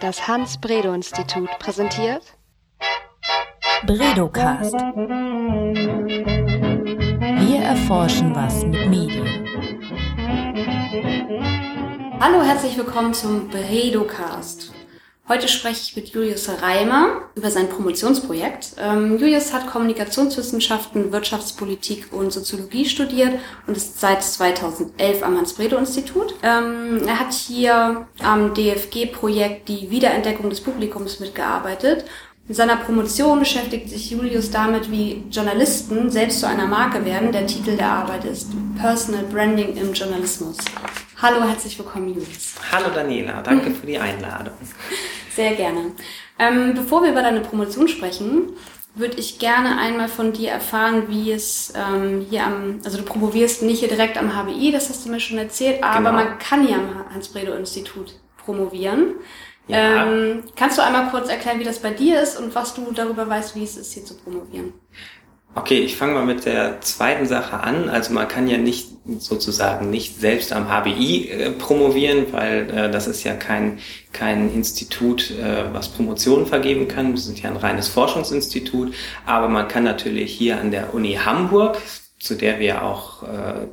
Das Hans-Bredow-Institut präsentiert Bredocast. Wir erforschen was mit Medien. Hallo, herzlich willkommen zum Bredocast. Heute spreche ich mit Julius Reimer über sein Promotionsprojekt. Ähm, Julius hat Kommunikationswissenschaften, Wirtschaftspolitik und Soziologie studiert und ist seit 2011 am Hans-Bredow-Institut. Ähm, er hat hier am DFG-Projekt die Wiederentdeckung des Publikums mitgearbeitet in seiner Promotion beschäftigt sich Julius damit, wie Journalisten selbst zu einer Marke werden. Der Titel der Arbeit ist Personal Branding im Journalismus. Hallo, herzlich willkommen, Julius. Hallo Daniela, danke für die Einladung. Sehr gerne. Ähm, bevor wir über deine Promotion sprechen, würde ich gerne einmal von dir erfahren, wie es ähm, hier am, also du promovierst nicht hier direkt am HBI, das hast du mir schon erzählt, aber genau. man kann hier am Hans-Bredow-Institut promovieren. Ja. Ähm, kannst du einmal kurz erklären, wie das bei dir ist und was du darüber weißt, wie es ist, hier zu promovieren? Okay, ich fange mal mit der zweiten Sache an. Also man kann ja nicht sozusagen nicht selbst am HBI äh, promovieren, weil äh, das ist ja kein, kein Institut, äh, was Promotionen vergeben kann. Wir sind ja ein reines Forschungsinstitut. Aber man kann natürlich hier an der Uni Hamburg, zu der wir auch äh,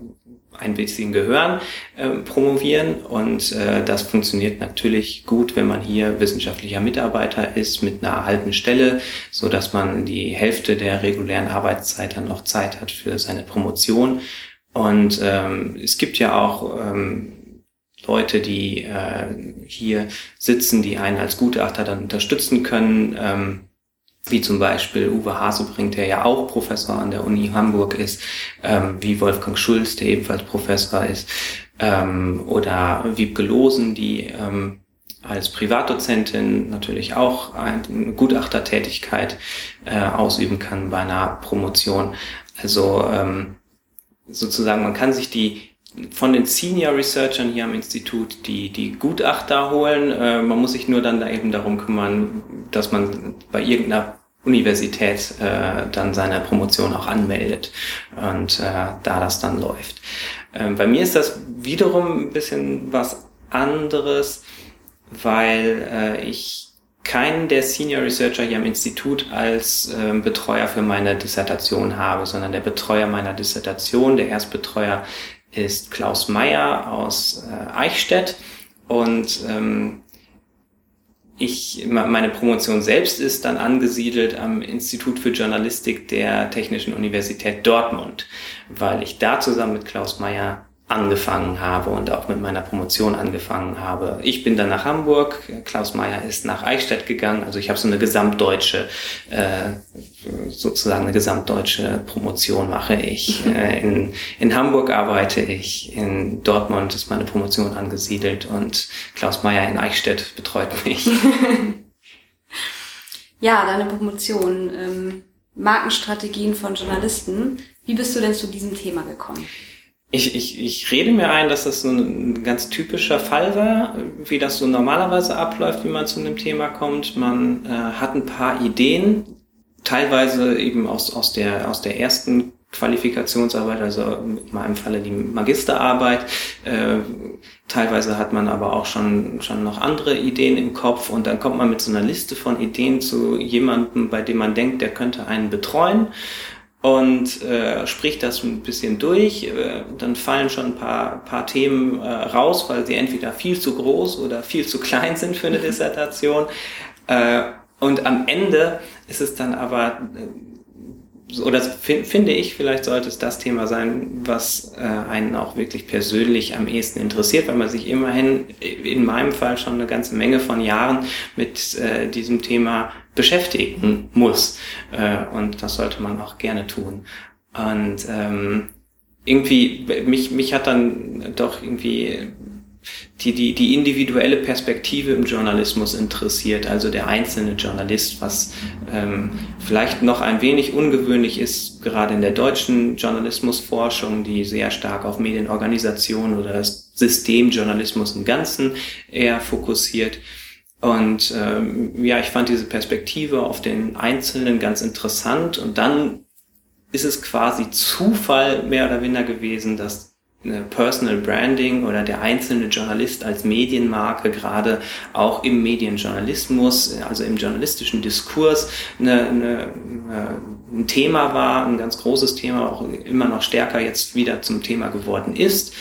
ein bisschen gehören, äh, promovieren. Und äh, das funktioniert natürlich gut, wenn man hier wissenschaftlicher Mitarbeiter ist mit einer erhaltenen Stelle, so dass man die Hälfte der regulären Arbeitszeit dann noch Zeit hat für seine Promotion. Und ähm, es gibt ja auch ähm, Leute, die äh, hier sitzen, die einen als Gutachter dann unterstützen können. Ähm, wie zum Beispiel Uwe Hasebrink, der ja auch Professor an der Uni Hamburg ist, ähm, wie Wolfgang Schulz, der ebenfalls Professor ist, ähm, oder Wiebke Losen, die ähm, als Privatdozentin natürlich auch eine Gutachtertätigkeit äh, ausüben kann bei einer Promotion. Also ähm, sozusagen, man kann sich die von den Senior Researchern hier am Institut die, die Gutachter holen. Äh, man muss sich nur dann da eben darum kümmern, dass man bei irgendeiner Universität äh, dann seine Promotion auch anmeldet und äh, da das dann läuft. Ähm, bei mir ist das wiederum ein bisschen was anderes, weil äh, ich keinen der Senior Researcher hier am Institut als äh, Betreuer für meine Dissertation habe, sondern der Betreuer meiner Dissertation, der Erstbetreuer ist Klaus Meyer aus äh, Eichstätt und ähm, ich, meine Promotion selbst ist dann angesiedelt am Institut für Journalistik der Technischen Universität Dortmund, weil ich da zusammen mit Klaus Meyer angefangen habe und auch mit meiner Promotion angefangen habe. Ich bin dann nach Hamburg, Klaus Meyer ist nach Eichstätt gegangen, also ich habe so eine gesamtdeutsche, äh, sozusagen eine gesamtdeutsche Promotion mache ich. Äh, in, in Hamburg arbeite ich, in Dortmund ist meine Promotion angesiedelt und Klaus Meyer in Eichstätt betreut mich. ja, deine Promotion, ähm, Markenstrategien von Journalisten. Wie bist du denn zu diesem Thema gekommen? Ich, ich, ich rede mir ein, dass das so ein ganz typischer Fall war, wie das so normalerweise abläuft, wie man zu einem Thema kommt. Man äh, hat ein paar Ideen, teilweise eben aus, aus, der, aus der ersten Qualifikationsarbeit, also in meinem Falle die Magisterarbeit. Äh, teilweise hat man aber auch schon, schon noch andere Ideen im Kopf und dann kommt man mit so einer Liste von Ideen zu jemandem, bei dem man denkt, der könnte einen betreuen und äh, spricht das ein bisschen durch. Äh, dann fallen schon ein paar, paar Themen äh, raus, weil sie entweder viel zu groß oder viel zu klein sind für eine Dissertation. Äh, und am Ende ist es dann aber äh, oder finde ich, vielleicht sollte es das Thema sein, was äh, einen auch wirklich persönlich am ehesten interessiert, weil man sich immerhin in meinem Fall schon eine ganze Menge von Jahren mit äh, diesem Thema beschäftigen muss. Äh, und das sollte man auch gerne tun. Und ähm, irgendwie, mich, mich hat dann doch irgendwie die, die, die individuelle Perspektive im Journalismus interessiert, also der einzelne Journalist, was ähm, vielleicht noch ein wenig ungewöhnlich ist, gerade in der deutschen Journalismusforschung, die sehr stark auf Medienorganisation oder das Systemjournalismus im Ganzen eher fokussiert. Und ähm, ja, ich fand diese Perspektive auf den Einzelnen ganz interessant und dann ist es quasi Zufall mehr oder weniger gewesen, dass Personal Branding oder der einzelne Journalist als Medienmarke gerade auch im Medienjournalismus, also im journalistischen Diskurs eine, eine, äh, ein Thema war, ein ganz großes Thema, auch immer noch stärker jetzt wieder zum Thema geworden ist.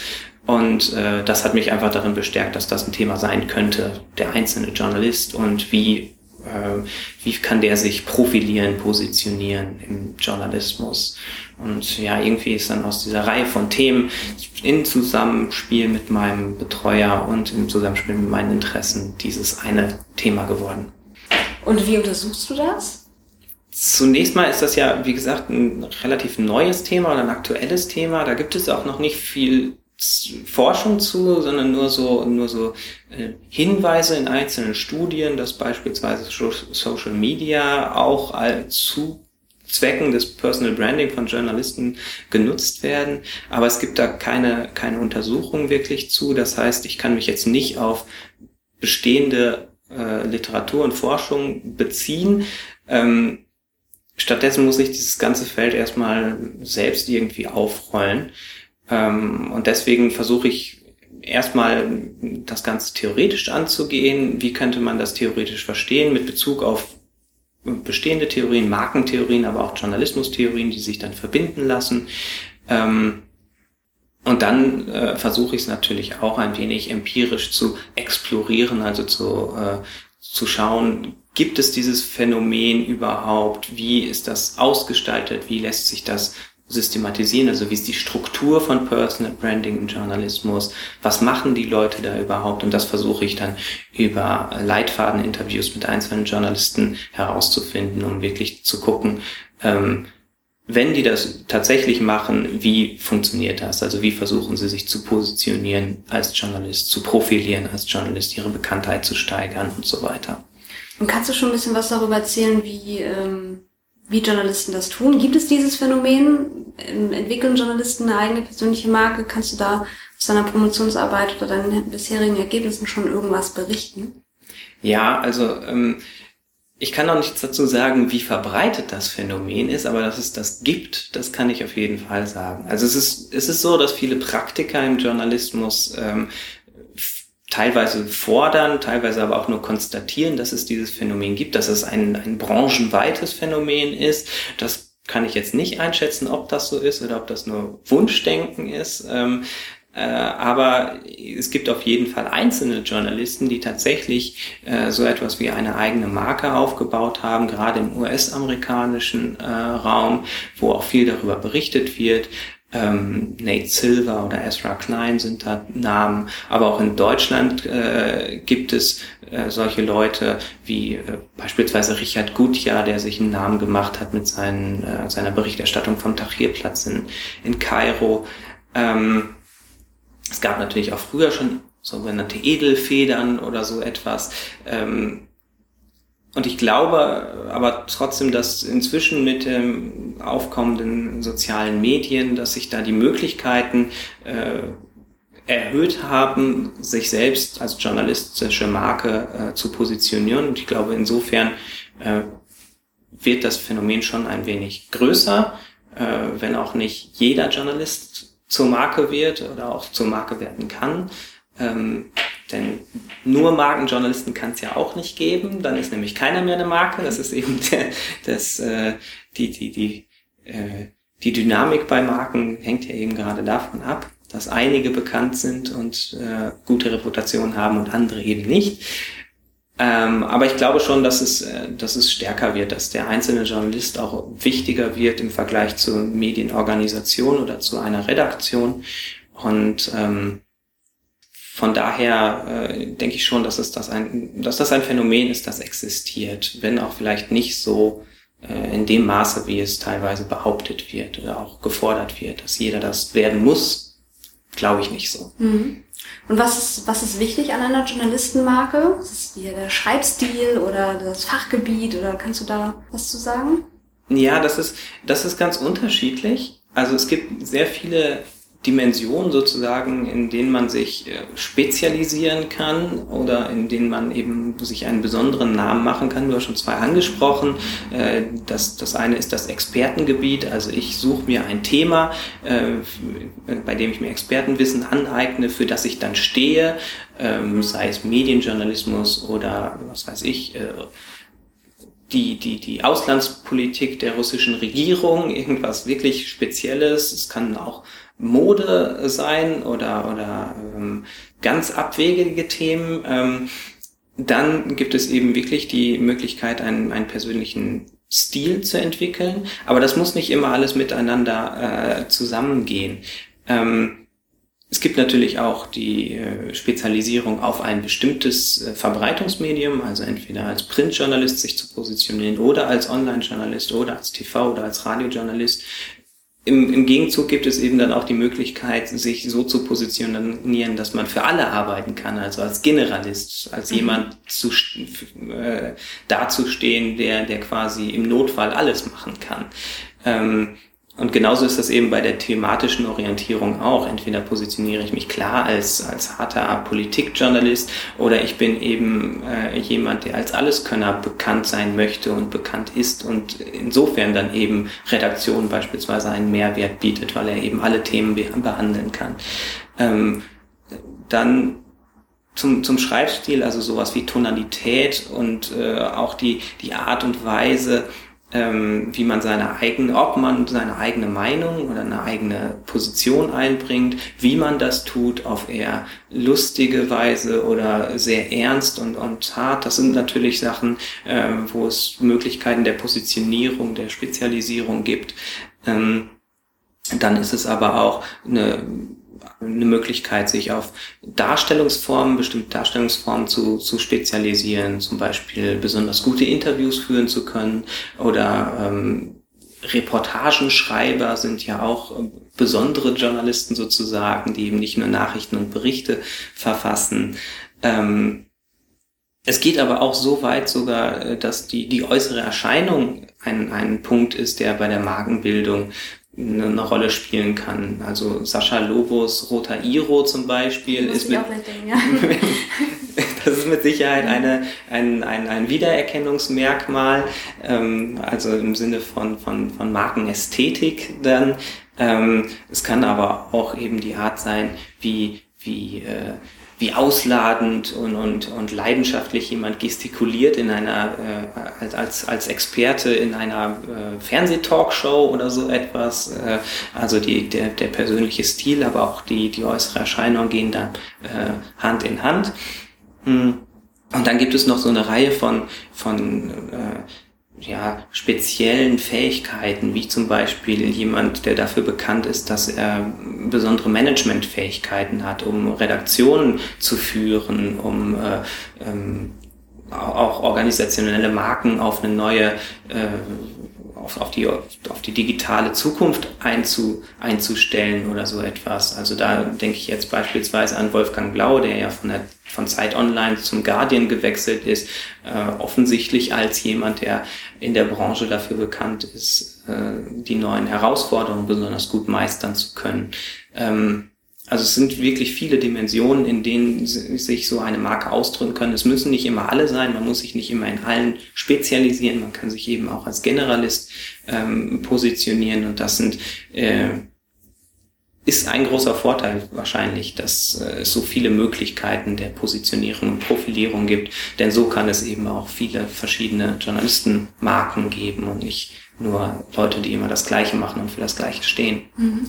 Und äh, das hat mich einfach darin bestärkt, dass das ein Thema sein könnte, der einzelne Journalist und wie äh, wie kann der sich profilieren, positionieren im Journalismus. Und ja, irgendwie ist dann aus dieser Reihe von Themen in Zusammenspiel mit meinem Betreuer und im Zusammenspiel mit meinen Interessen dieses eine Thema geworden. Und wie untersuchst du das? Zunächst mal ist das ja, wie gesagt, ein relativ neues Thema oder ein aktuelles Thema. Da gibt es auch noch nicht viel Forschung zu, sondern nur so, nur so äh, Hinweise in einzelnen Studien, dass beispielsweise Social Media auch zu Zwecken des Personal Branding von Journalisten genutzt werden. Aber es gibt da keine, keine Untersuchung wirklich zu. Das heißt, ich kann mich jetzt nicht auf bestehende äh, Literatur und Forschung beziehen. Ähm, stattdessen muss ich dieses ganze Feld erstmal selbst irgendwie aufrollen. Ähm, und deswegen versuche ich erstmal das Ganze theoretisch anzugehen. Wie könnte man das theoretisch verstehen mit Bezug auf bestehende Theorien, Markentheorien, aber auch Journalismustheorien, die sich dann verbinden lassen. Ähm, und dann äh, versuche ich es natürlich auch ein wenig empirisch zu explorieren, also zu, äh, zu schauen, gibt es dieses Phänomen überhaupt? Wie ist das ausgestaltet? Wie lässt sich das systematisieren, also wie ist die Struktur von Personal Branding im Journalismus, was machen die Leute da überhaupt und das versuche ich dann über Leitfadeninterviews mit einzelnen Journalisten herauszufinden, um wirklich zu gucken, ähm, wenn die das tatsächlich machen, wie funktioniert das? Also wie versuchen sie sich zu positionieren als Journalist, zu profilieren als Journalist, ihre Bekanntheit zu steigern und so weiter. Und kannst du schon ein bisschen was darüber erzählen, wie ähm wie Journalisten das tun. Gibt es dieses Phänomen? Entwickeln Journalisten eine eigene persönliche Marke? Kannst du da aus deiner Promotionsarbeit oder deinen bisherigen Ergebnissen schon irgendwas berichten? Ja, also ähm, ich kann noch nichts dazu sagen, wie verbreitet das Phänomen ist, aber dass es das gibt, das kann ich auf jeden Fall sagen. Also es ist, es ist so, dass viele Praktiker im Journalismus ähm, teilweise fordern, teilweise aber auch nur konstatieren, dass es dieses Phänomen gibt, dass es ein, ein branchenweites Phänomen ist. Das kann ich jetzt nicht einschätzen, ob das so ist oder ob das nur Wunschdenken ist. Ähm, äh, aber es gibt auf jeden Fall einzelne Journalisten, die tatsächlich äh, so etwas wie eine eigene Marke aufgebaut haben, gerade im US-amerikanischen äh, Raum, wo auch viel darüber berichtet wird, ähm, Nate Silver oder Ezra Klein sind da Namen, aber auch in Deutschland äh, gibt es äh, solche Leute wie äh, beispielsweise Richard Gutjahr, der sich einen Namen gemacht hat mit seinen, äh, seiner Berichterstattung vom Tahrirplatz in, in Kairo. Ähm, es gab natürlich auch früher schon sogenannte Edelfedern oder so etwas. Ähm, und ich glaube aber trotzdem, dass inzwischen mit dem aufkommenden sozialen Medien, dass sich da die Möglichkeiten äh, erhöht haben, sich selbst als journalistische Marke äh, zu positionieren. Und ich glaube, insofern äh, wird das Phänomen schon ein wenig größer, äh, wenn auch nicht jeder Journalist zur Marke wird oder auch zur Marke werden kann. Ähm, denn nur Markenjournalisten kann es ja auch nicht geben. Dann ist nämlich keiner mehr eine Marke. Das ist eben der, das, äh, die, die, die, äh, die Dynamik bei Marken hängt ja eben gerade davon ab, dass einige bekannt sind und äh, gute Reputation haben und andere eben nicht. Ähm, aber ich glaube schon, dass es, äh, dass es stärker wird, dass der einzelne Journalist auch wichtiger wird im Vergleich zur Medienorganisation oder zu einer Redaktion. Und ähm, von daher äh, denke ich schon, dass es das ein, dass das ein Phänomen ist, das existiert, wenn auch vielleicht nicht so äh, in dem Maße, wie es teilweise behauptet wird oder auch gefordert wird, dass jeder das werden muss, glaube ich nicht so. Mhm. Und was ist, was ist wichtig an einer Journalistenmarke? Ist es hier der Schreibstil oder das Fachgebiet oder kannst du da was zu sagen? Ja, das ist, das ist ganz unterschiedlich. Also es gibt sehr viele Dimensionen sozusagen, in denen man sich äh, spezialisieren kann oder in denen man eben sich einen besonderen Namen machen kann. Du hast schon zwei angesprochen. Äh, das, das eine ist das Expertengebiet. Also ich suche mir ein Thema, äh, bei dem ich mir Expertenwissen aneigne, für das ich dann stehe, ähm, sei es Medienjournalismus oder was weiß ich, die, die, die Auslandspolitik der russischen Regierung, irgendwas wirklich Spezielles. Es kann auch Mode sein oder, oder ähm, ganz abwegige Themen. Ähm, dann gibt es eben wirklich die Möglichkeit, einen, einen persönlichen Stil zu entwickeln. Aber das muss nicht immer alles miteinander äh, zusammengehen. Ähm, es gibt natürlich auch die äh, Spezialisierung auf ein bestimmtes äh, Verbreitungsmedium, also entweder als Printjournalist sich zu positionieren oder als Online-Journalist oder als TV- oder als Radiojournalist. Im, Im Gegenzug gibt es eben dann auch die Möglichkeit, sich so zu positionieren, dass man für alle arbeiten kann, also als Generalist, als mhm. jemand zu, äh, dazustehen, der, der quasi im Notfall alles machen kann. Ähm, und genauso ist das eben bei der thematischen Orientierung auch. Entweder positioniere ich mich klar als, als harter Politikjournalist oder ich bin eben äh, jemand, der als Alleskönner bekannt sein möchte und bekannt ist und insofern dann eben Redaktion beispielsweise einen Mehrwert bietet, weil er eben alle Themen be behandeln kann. Ähm, dann zum, zum Schreibstil, also sowas wie Tonalität und äh, auch die, die Art und Weise, ähm, wie man seine eigene, ob man seine eigene Meinung oder eine eigene Position einbringt, wie man das tut, auf eher lustige Weise oder sehr ernst und, und hart. Das sind natürlich Sachen, äh, wo es Möglichkeiten der Positionierung, der Spezialisierung gibt. Ähm, dann ist es aber auch eine eine Möglichkeit, sich auf Darstellungsformen, bestimmte Darstellungsformen zu, zu spezialisieren, zum Beispiel besonders gute Interviews führen zu können oder ähm, Reportagenschreiber sind ja auch äh, besondere Journalisten sozusagen, die eben nicht nur Nachrichten und Berichte verfassen. Ähm, es geht aber auch so weit sogar, äh, dass die, die äußere Erscheinung ein, ein Punkt ist, der bei der Markenbildung eine, eine Rolle spielen kann. Also Sascha Lobos Roter Iro zum Beispiel ist mit, denken, ja. das ist mit Sicherheit eine, ein, ein, ein Wiedererkennungsmerkmal, ähm, also im Sinne von, von, von Markenästhetik dann. Ähm, es kann aber auch eben die Art sein, wie, wie äh, wie ausladend und, und, und leidenschaftlich jemand gestikuliert in einer, äh, als, als Experte in einer äh, Fernsehtalkshow oder so etwas. Äh, also die, der, der persönliche Stil, aber auch die, die äußere Erscheinung gehen da äh, Hand in Hand. Hm. Und dann gibt es noch so eine Reihe von, von äh, ja, speziellen Fähigkeiten, wie zum Beispiel jemand, der dafür bekannt ist, dass er besondere Managementfähigkeiten hat, um Redaktionen zu führen, um äh, ähm, auch organisationelle Marken auf eine neue äh, auf, auf, die, auf die digitale Zukunft einzu, einzustellen oder so etwas. Also da denke ich jetzt beispielsweise an Wolfgang Blau, der ja von, der, von Zeit Online zum Guardian gewechselt ist, äh, offensichtlich als jemand, der in der Branche dafür bekannt ist, äh, die neuen Herausforderungen besonders gut meistern zu können. Ähm, also es sind wirklich viele Dimensionen, in denen sich so eine Marke ausdrücken können. Es müssen nicht immer alle sein, man muss sich nicht immer in allen spezialisieren, man kann sich eben auch als Generalist ähm, positionieren und das sind äh, ist ein großer Vorteil wahrscheinlich, dass äh, es so viele Möglichkeiten der Positionierung und Profilierung gibt, denn so kann es eben auch viele verschiedene Journalistenmarken geben und nicht nur Leute, die immer das Gleiche machen und für das Gleiche stehen. Mhm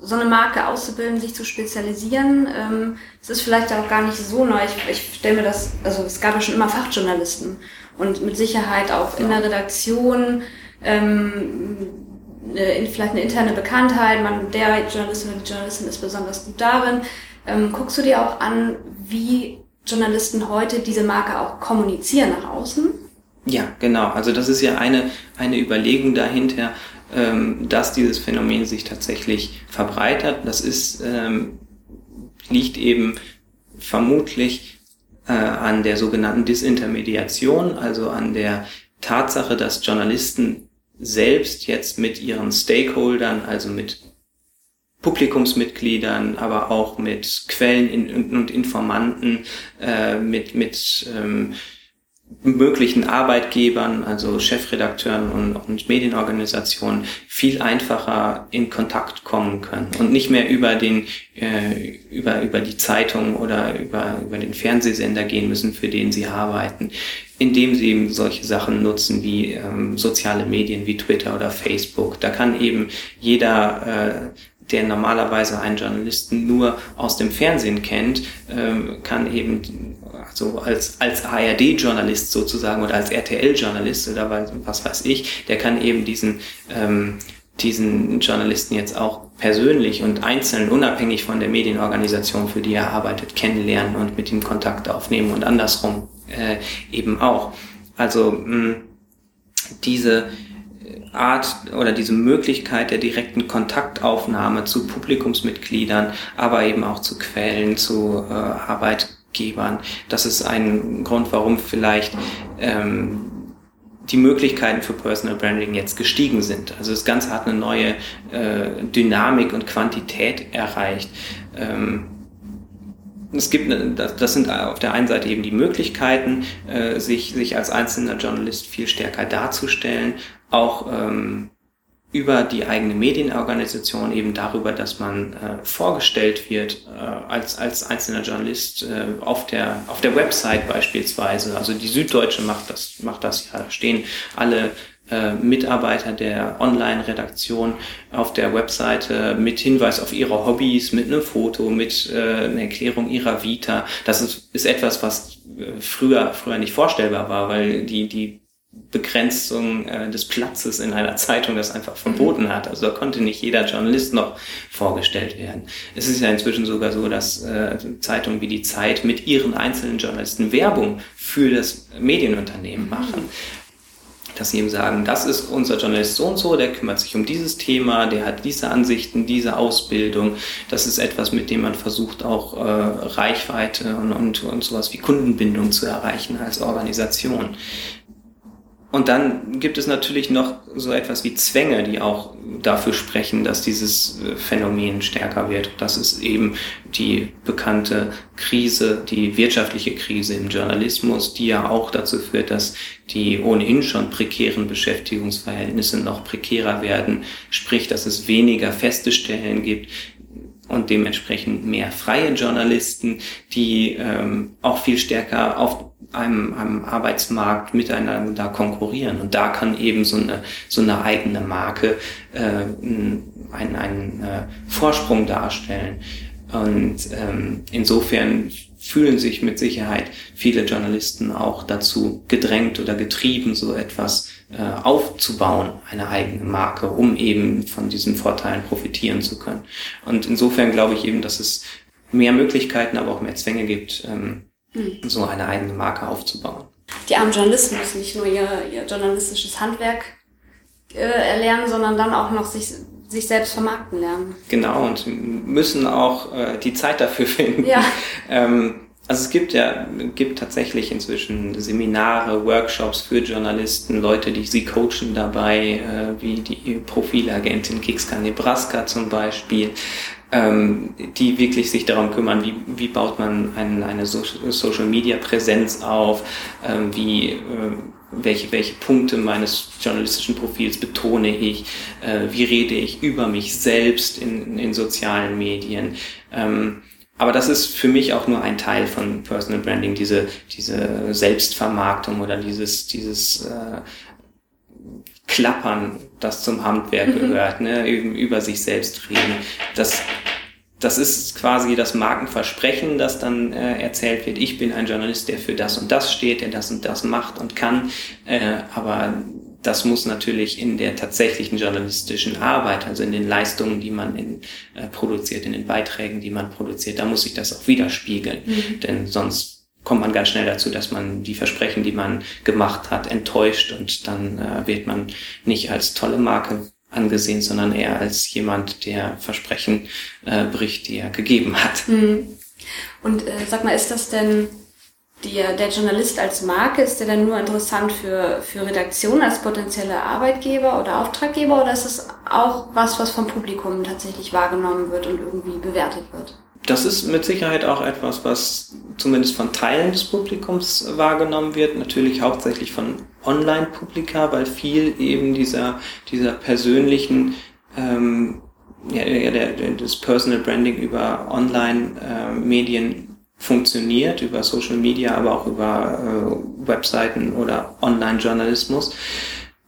so eine Marke auszubilden, sich zu spezialisieren. Ähm, das ist vielleicht auch gar nicht so neu. Ich, ich stelle mir das, also es gab ja schon immer Fachjournalisten und mit Sicherheit auch in der Redaktion ähm, eine, vielleicht eine interne Bekanntheit. Man, der Journalist oder die Journalistin ist besonders gut darin. Ähm, guckst du dir auch an, wie Journalisten heute diese Marke auch kommunizieren nach außen? Ja, genau. Also das ist ja eine, eine Überlegung dahinter, dass dieses Phänomen sich tatsächlich verbreitert. Das ist, ähm, liegt eben vermutlich äh, an der sogenannten Disintermediation, also an der Tatsache, dass Journalisten selbst jetzt mit ihren Stakeholdern, also mit Publikumsmitgliedern, aber auch mit Quellen und Informanten, äh, mit, mit ähm, möglichen Arbeitgebern, also Chefredakteuren und, und Medienorganisationen viel einfacher in Kontakt kommen können und nicht mehr über den äh, über über die Zeitung oder über über den Fernsehsender gehen müssen, für den sie arbeiten, indem sie eben solche Sachen nutzen wie ähm, soziale Medien wie Twitter oder Facebook. Da kann eben jeder äh, der normalerweise einen Journalisten nur aus dem Fernsehen kennt, ähm, kann eben also als, als ARD-Journalist sozusagen oder als RTL-Journalist oder was weiß ich, der kann eben diesen, ähm, diesen Journalisten jetzt auch persönlich und einzeln, unabhängig von der Medienorganisation, für die er arbeitet, kennenlernen und mit ihm Kontakt aufnehmen und andersrum äh, eben auch. Also mh, diese Art oder diese Möglichkeit der direkten Kontaktaufnahme zu Publikumsmitgliedern, aber eben auch zu Quellen, zu äh, Arbeitgebern. Das ist ein Grund, warum vielleicht ähm, die Möglichkeiten für Personal Branding jetzt gestiegen sind. Also das Ganze hat eine neue äh, Dynamik und Quantität erreicht. Ähm, es gibt, eine, das sind auf der einen Seite eben die Möglichkeiten, äh, sich, sich als einzelner Journalist viel stärker darzustellen, auch ähm, über die eigene Medienorganisation eben darüber, dass man äh, vorgestellt wird äh, als als einzelner Journalist äh, auf der auf der Website beispielsweise. Also die Süddeutsche macht das macht das ja. Da stehen alle äh, Mitarbeiter der Online-Redaktion auf der Webseite mit Hinweis auf ihre Hobbys, mit einem Foto, mit äh, einer Erklärung ihrer Vita. Das ist, ist etwas, was äh, früher früher nicht vorstellbar war, weil die die Begrenzung äh, des Platzes in einer Zeitung das einfach verboten hat. Also da konnte nicht jeder Journalist noch vorgestellt werden. Es ist ja inzwischen sogar so, dass äh, Zeitungen wie die Zeit mit ihren einzelnen Journalisten Werbung für das Medienunternehmen machen. Dass sie eben sagen, das ist unser Journalist so und so, der kümmert sich um dieses Thema, der hat diese Ansichten, diese Ausbildung. Das ist etwas, mit dem man versucht, auch äh, Reichweite und, und, und sowas wie Kundenbindung zu erreichen als Organisation. Und dann gibt es natürlich noch so etwas wie Zwänge, die auch dafür sprechen, dass dieses äh, Phänomen stärker wird. Das ist eben die bekannte Krise, die wirtschaftliche Krise im Journalismus, die ja auch dazu führt, dass die ohnehin schon prekären Beschäftigungsverhältnisse noch prekärer werden. Sprich, dass es weniger feste Stellen gibt, und dementsprechend mehr freie Journalisten, die ähm, auch viel stärker auf einem, einem Arbeitsmarkt miteinander konkurrieren. Und da kann eben so eine, so eine eigene Marke äh, einen, einen äh, Vorsprung darstellen. Und ähm, insofern fühlen sich mit Sicherheit viele Journalisten auch dazu gedrängt oder getrieben, so etwas äh, aufzubauen, eine eigene Marke, um eben von diesen Vorteilen profitieren zu können. Und insofern glaube ich eben, dass es mehr Möglichkeiten, aber auch mehr Zwänge gibt, ähm, mhm. so eine eigene Marke aufzubauen. Die armen Journalisten müssen nicht nur ihr, ihr journalistisches Handwerk äh, erlernen, sondern dann auch noch sich, sich selbst vermarkten lernen. Genau, und müssen auch äh, die Zeit dafür finden. Ja. ähm, also es gibt ja, gibt tatsächlich inzwischen Seminare, Workshops für Journalisten, Leute, die sie coachen dabei, äh, wie die Profilagentin Kixka Nebraska zum Beispiel, ähm, die wirklich sich darum kümmern, wie, wie baut man ein, eine so Social Media Präsenz auf, ähm, wie, äh, welche, welche Punkte meines journalistischen Profils betone ich, äh, wie rede ich über mich selbst in, in sozialen Medien. Ähm, aber das ist für mich auch nur ein Teil von Personal Branding, diese, diese Selbstvermarktung oder dieses, dieses äh, Klappern, das zum Handwerk mhm. gehört, ne, über sich selbst reden. Das, das ist quasi das Markenversprechen, das dann äh, erzählt wird. Ich bin ein Journalist, der für das und das steht, der das und das macht und kann. Äh, aber das muss natürlich in der tatsächlichen journalistischen Arbeit, also in den Leistungen, die man in, äh, produziert, in den Beiträgen, die man produziert, da muss sich das auch widerspiegeln. Mhm. Denn sonst kommt man ganz schnell dazu, dass man die Versprechen, die man gemacht hat, enttäuscht und dann äh, wird man nicht als tolle Marke angesehen, sondern eher als jemand, der Versprechen äh, bricht, die er gegeben hat. Mhm. Und äh, sag mal, ist das denn der, der Journalist als Marke, ist der dann nur interessant für, für Redaktionen als potenzielle Arbeitgeber oder Auftraggeber oder ist es auch was, was vom Publikum tatsächlich wahrgenommen wird und irgendwie bewertet wird? Das ist mit Sicherheit auch etwas, was zumindest von Teilen des Publikums wahrgenommen wird, natürlich hauptsächlich von Online-Publika, weil viel eben dieser, dieser persönlichen ähm, ja, der, das Personal Branding über Online-Medien äh, funktioniert, über Social Media, aber auch über äh, Webseiten oder Online-Journalismus.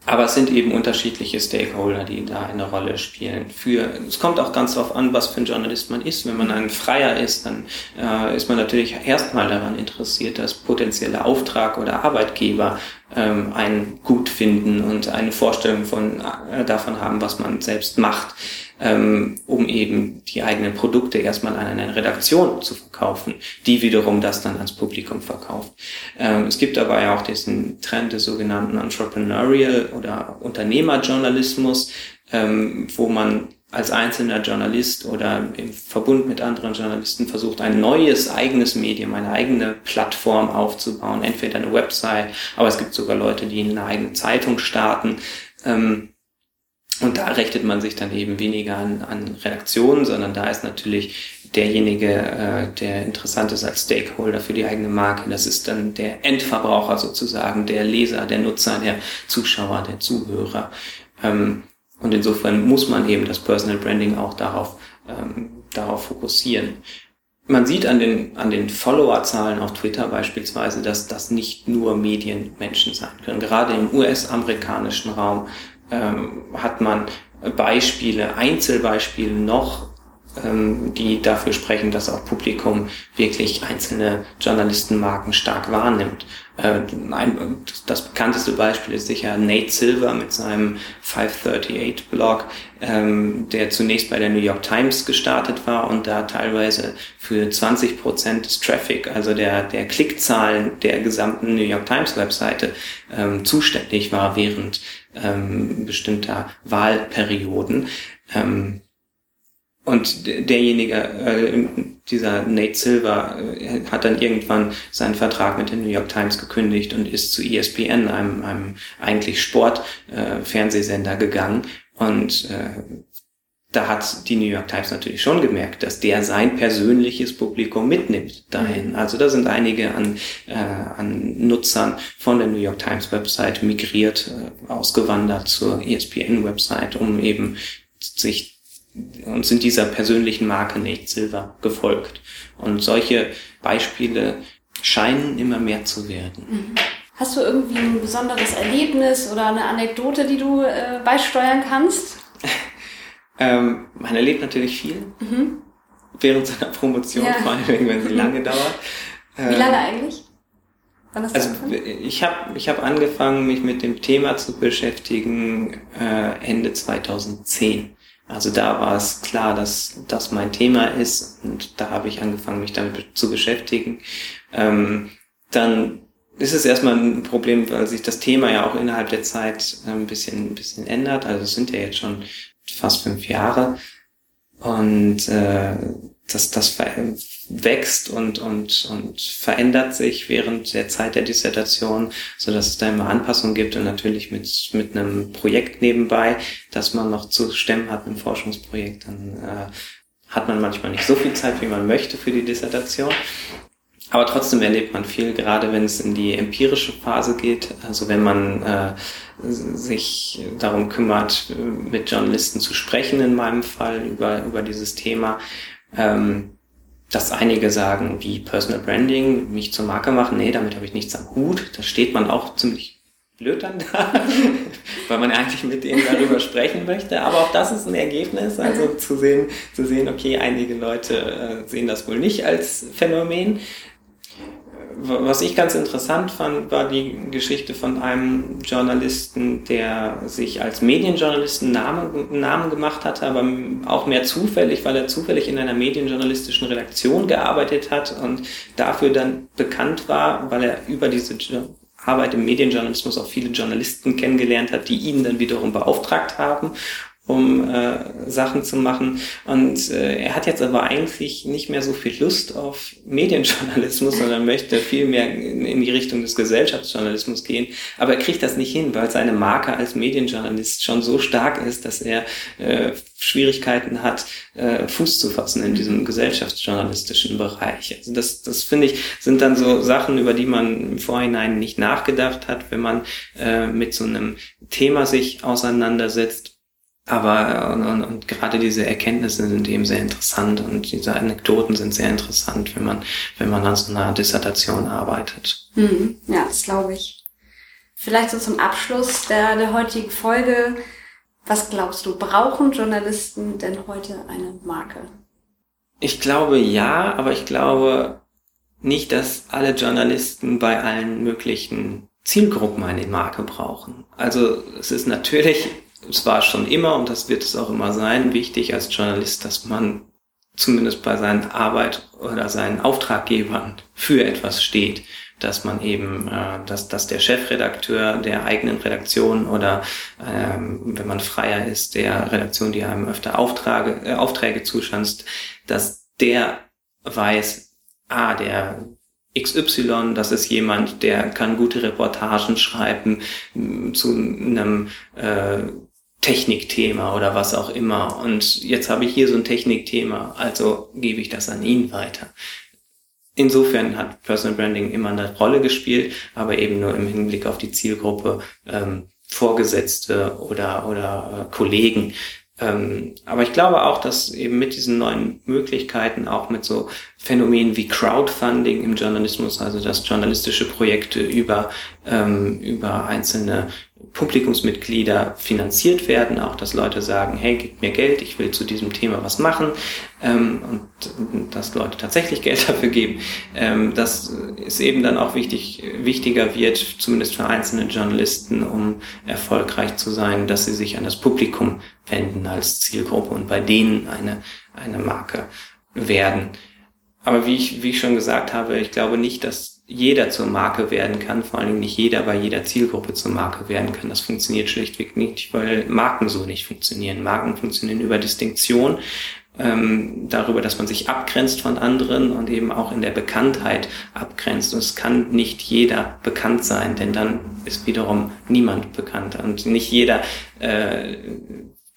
Aber es sind eben unterschiedliche Stakeholder, die da eine Rolle spielen. Für, es kommt auch ganz darauf an, was für ein Journalist man ist. Wenn man ein Freier ist, dann äh, ist man natürlich erstmal daran interessiert, dass potenzielle Auftrag oder Arbeitgeber ähm, einen gut finden und eine Vorstellung von, äh, davon haben, was man selbst macht ähm, um eben die eigenen Produkte erstmal an eine Redaktion zu verkaufen, die wiederum das dann ans Publikum verkauft. Ähm, es gibt aber ja auch diesen Trend des sogenannten Entrepreneurial oder Unternehmerjournalismus, ähm, wo man als einzelner Journalist oder im Verbund mit anderen Journalisten versucht, ein neues eigenes Medium, eine eigene Plattform aufzubauen, entweder eine Website, aber es gibt sogar Leute, die eine eigene Zeitung starten. Ähm, und da richtet man sich dann eben weniger an, an Redaktionen, sondern da ist natürlich derjenige, äh, der interessant ist als Stakeholder für die eigene Marke. Das ist dann der Endverbraucher sozusagen, der Leser, der Nutzer, der Zuschauer, der Zuhörer. Ähm, und insofern muss man eben das Personal Branding auch darauf, ähm, darauf fokussieren. Man sieht an den, an den Followerzahlen auf Twitter beispielsweise, dass das nicht nur Medienmenschen sein können. Gerade im US-amerikanischen Raum ähm, hat man Beispiele, Einzelbeispiele noch, ähm, die dafür sprechen, dass auch Publikum wirklich einzelne Journalistenmarken stark wahrnimmt. Äh, ein, das bekannteste Beispiel ist sicher Nate Silver mit seinem 538 Blog, ähm, der zunächst bei der New York Times gestartet war und da teilweise für 20 Prozent des Traffic, also der, der Klickzahlen der gesamten New York Times Webseite ähm, zuständig war während ähm, bestimmter Wahlperioden. Und derjenige, äh, dieser Nate Silver, äh, hat dann irgendwann seinen Vertrag mit der New York Times gekündigt und ist zu ESPN, einem, einem eigentlich Sport-Fernsehsender, äh, gegangen. Und da hat die New York Times natürlich schon gemerkt, dass der sein persönliches Publikum mitnimmt dahin. Mhm. Also da sind einige an, äh, an Nutzern von der New York Times Website migriert, äh, ausgewandert zur ESPN Website, um eben sich und sind dieser persönlichen Marke Nate Silver gefolgt. Und solche Beispiele scheinen immer mehr zu werden. Mhm. Hast du irgendwie ein besonderes Erlebnis oder eine Anekdote, die du äh, beisteuern kannst? Ähm, man erlebt natürlich viel mhm. während seiner Promotion, ja. vor allem wenn sie lange dauert. Wie lange ähm, eigentlich? Also ich habe ich hab angefangen, mich mit dem Thema zu beschäftigen äh, Ende 2010. Also da war es klar, dass das mein Thema ist und da habe ich angefangen, mich damit zu beschäftigen. Ähm, dann ist es erstmal ein Problem, weil sich das Thema ja auch innerhalb der Zeit ein bisschen, ein bisschen ändert. Also es sind ja jetzt schon fast fünf Jahre. Und äh, das, das wächst und, und, und verändert sich während der Zeit der Dissertation, so dass es da immer Anpassungen gibt und natürlich mit, mit einem Projekt nebenbei, das man noch zu stemmen hat, ein Forschungsprojekt, dann äh, hat man manchmal nicht so viel Zeit, wie man möchte für die Dissertation. Aber trotzdem erlebt man viel, gerade wenn es in die empirische Phase geht. Also wenn man äh, sich darum kümmert, mit Journalisten zu sprechen, in meinem Fall, über, über dieses Thema. Ähm, dass einige sagen, wie Personal Branding, mich zur Marke machen, nee, damit habe ich nichts am Hut. Da steht man auch ziemlich blöd dann da, weil man eigentlich mit denen darüber sprechen möchte. Aber auch das ist ein Ergebnis, also zu sehen, zu sehen, okay, einige Leute äh, sehen das wohl nicht als Phänomen was ich ganz interessant fand, war die Geschichte von einem Journalisten, der sich als Medienjournalisten Namen, Namen gemacht hatte, aber auch mehr zufällig, weil er zufällig in einer medienjournalistischen Redaktion gearbeitet hat und dafür dann bekannt war, weil er über diese Arbeit im Medienjournalismus auch viele Journalisten kennengelernt hat, die ihn dann wiederum beauftragt haben um äh, Sachen zu machen. Und äh, er hat jetzt aber eigentlich nicht mehr so viel Lust auf Medienjournalismus, sondern möchte viel mehr in, in die Richtung des Gesellschaftsjournalismus gehen. Aber er kriegt das nicht hin, weil seine Marke als Medienjournalist schon so stark ist, dass er äh, Schwierigkeiten hat, äh, Fuß zu fassen in diesem gesellschaftsjournalistischen Bereich. Also das, das finde ich, sind dann so Sachen, über die man im Vorhinein nicht nachgedacht hat, wenn man äh, mit so einem Thema sich auseinandersetzt aber und, und, und gerade diese Erkenntnisse sind eben sehr interessant und diese Anekdoten sind sehr interessant, wenn man, wenn man an so einer Dissertation arbeitet. Mhm. Ja, das glaube ich. Vielleicht so zum Abschluss der, der heutigen Folge. Was glaubst du, brauchen Journalisten denn heute eine Marke? Ich glaube ja, aber ich glaube nicht, dass alle Journalisten bei allen möglichen Zielgruppen eine Marke brauchen. Also es ist natürlich es war schon immer und das wird es auch immer sein, wichtig als Journalist, dass man zumindest bei seinen Arbeit oder seinen Auftraggebern für etwas steht, dass man eben, äh, dass, dass der Chefredakteur der eigenen Redaktion oder ähm, wenn man freier ist, der Redaktion, die einem öfter Auftrage, äh, Aufträge zuschanzt, dass der weiß, ah, der XY, das ist jemand, der kann gute Reportagen schreiben zu einem äh, Technikthema oder was auch immer. Und jetzt habe ich hier so ein Technikthema, also gebe ich das an ihn weiter. Insofern hat Personal Branding immer eine Rolle gespielt, aber eben nur im Hinblick auf die Zielgruppe ähm, Vorgesetzte oder, oder äh, Kollegen. Ähm, aber ich glaube auch, dass eben mit diesen neuen Möglichkeiten, auch mit so Phänomenen wie Crowdfunding im Journalismus, also dass journalistische Projekte über, ähm, über einzelne Publikumsmitglieder finanziert werden, auch dass Leute sagen, hey, gib mir Geld, ich will zu diesem Thema was machen ähm, und dass Leute tatsächlich Geld dafür geben, ähm, dass es eben dann auch wichtig, wichtiger wird, zumindest für einzelne Journalisten, um erfolgreich zu sein, dass sie sich an das Publikum wenden als Zielgruppe und bei denen eine, eine Marke werden. Aber wie ich, wie ich schon gesagt habe, ich glaube nicht, dass jeder zur Marke werden kann, vor allen Dingen nicht jeder bei jeder Zielgruppe zur Marke werden kann. Das funktioniert schlichtweg nicht, weil Marken so nicht funktionieren. Marken funktionieren über Distinktion, ähm, darüber, dass man sich abgrenzt von anderen und eben auch in der Bekanntheit abgrenzt. Und es kann nicht jeder bekannt sein, denn dann ist wiederum niemand bekannt. Und nicht jeder äh,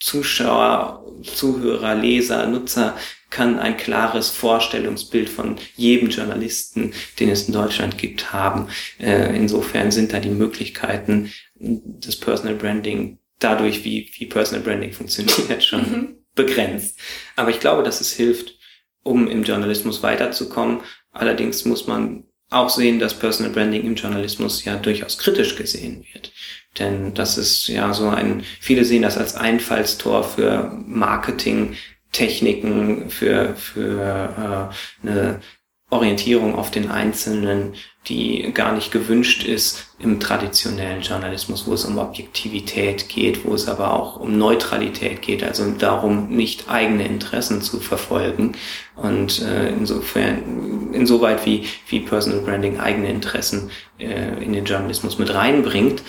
Zuschauer, Zuhörer, Leser, Nutzer kann ein klares Vorstellungsbild von jedem Journalisten, den es in Deutschland gibt, haben. Äh, insofern sind da die Möglichkeiten des Personal Branding dadurch, wie, wie Personal Branding funktioniert, schon mhm. begrenzt. Aber ich glaube, dass es hilft, um im Journalismus weiterzukommen. Allerdings muss man auch sehen, dass Personal Branding im Journalismus ja durchaus kritisch gesehen wird. Denn das ist ja so ein, viele sehen das als Einfallstor für Marketing, Techniken, für, für äh, eine Orientierung auf den Einzelnen, die gar nicht gewünscht ist im traditionellen Journalismus, wo es um Objektivität geht, wo es aber auch um Neutralität geht, also darum, nicht eigene Interessen zu verfolgen. Und äh, insofern, insoweit wie, wie Personal Branding eigene Interessen äh, in den Journalismus mit reinbringt,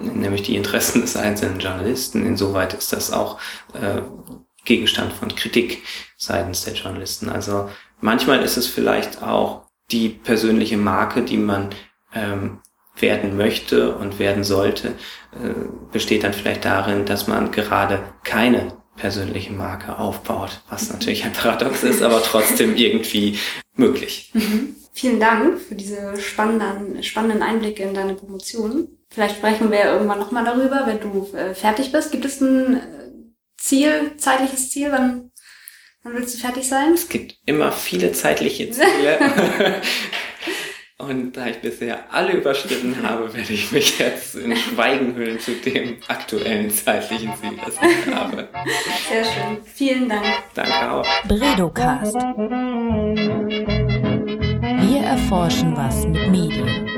nämlich die Interessen des einzelnen Journalisten. Insoweit ist das auch äh, Gegenstand von Kritik seitens der Journalisten. Also manchmal ist es vielleicht auch die persönliche Marke, die man ähm, werden möchte und werden sollte, äh, besteht dann vielleicht darin, dass man gerade keine persönliche Marke aufbaut, was natürlich ein Paradox ist, aber trotzdem irgendwie möglich. Mhm. Vielen Dank für diese spannenden, spannenden Einblicke in deine Promotion. Vielleicht sprechen wir irgendwann nochmal darüber, wenn du äh, fertig bist. Gibt es ein äh, Ziel, zeitliches Ziel? Wann, wann willst du fertig sein? Es gibt immer viele zeitliche Ziele. Und da ich bisher alle überschritten habe, werde ich mich jetzt in Schweigen hüllen zu dem aktuellen zeitlichen Ziel, das ich habe. Sehr schön. Vielen Dank. Danke auch. Bredocast. Wir erforschen was mit Medien.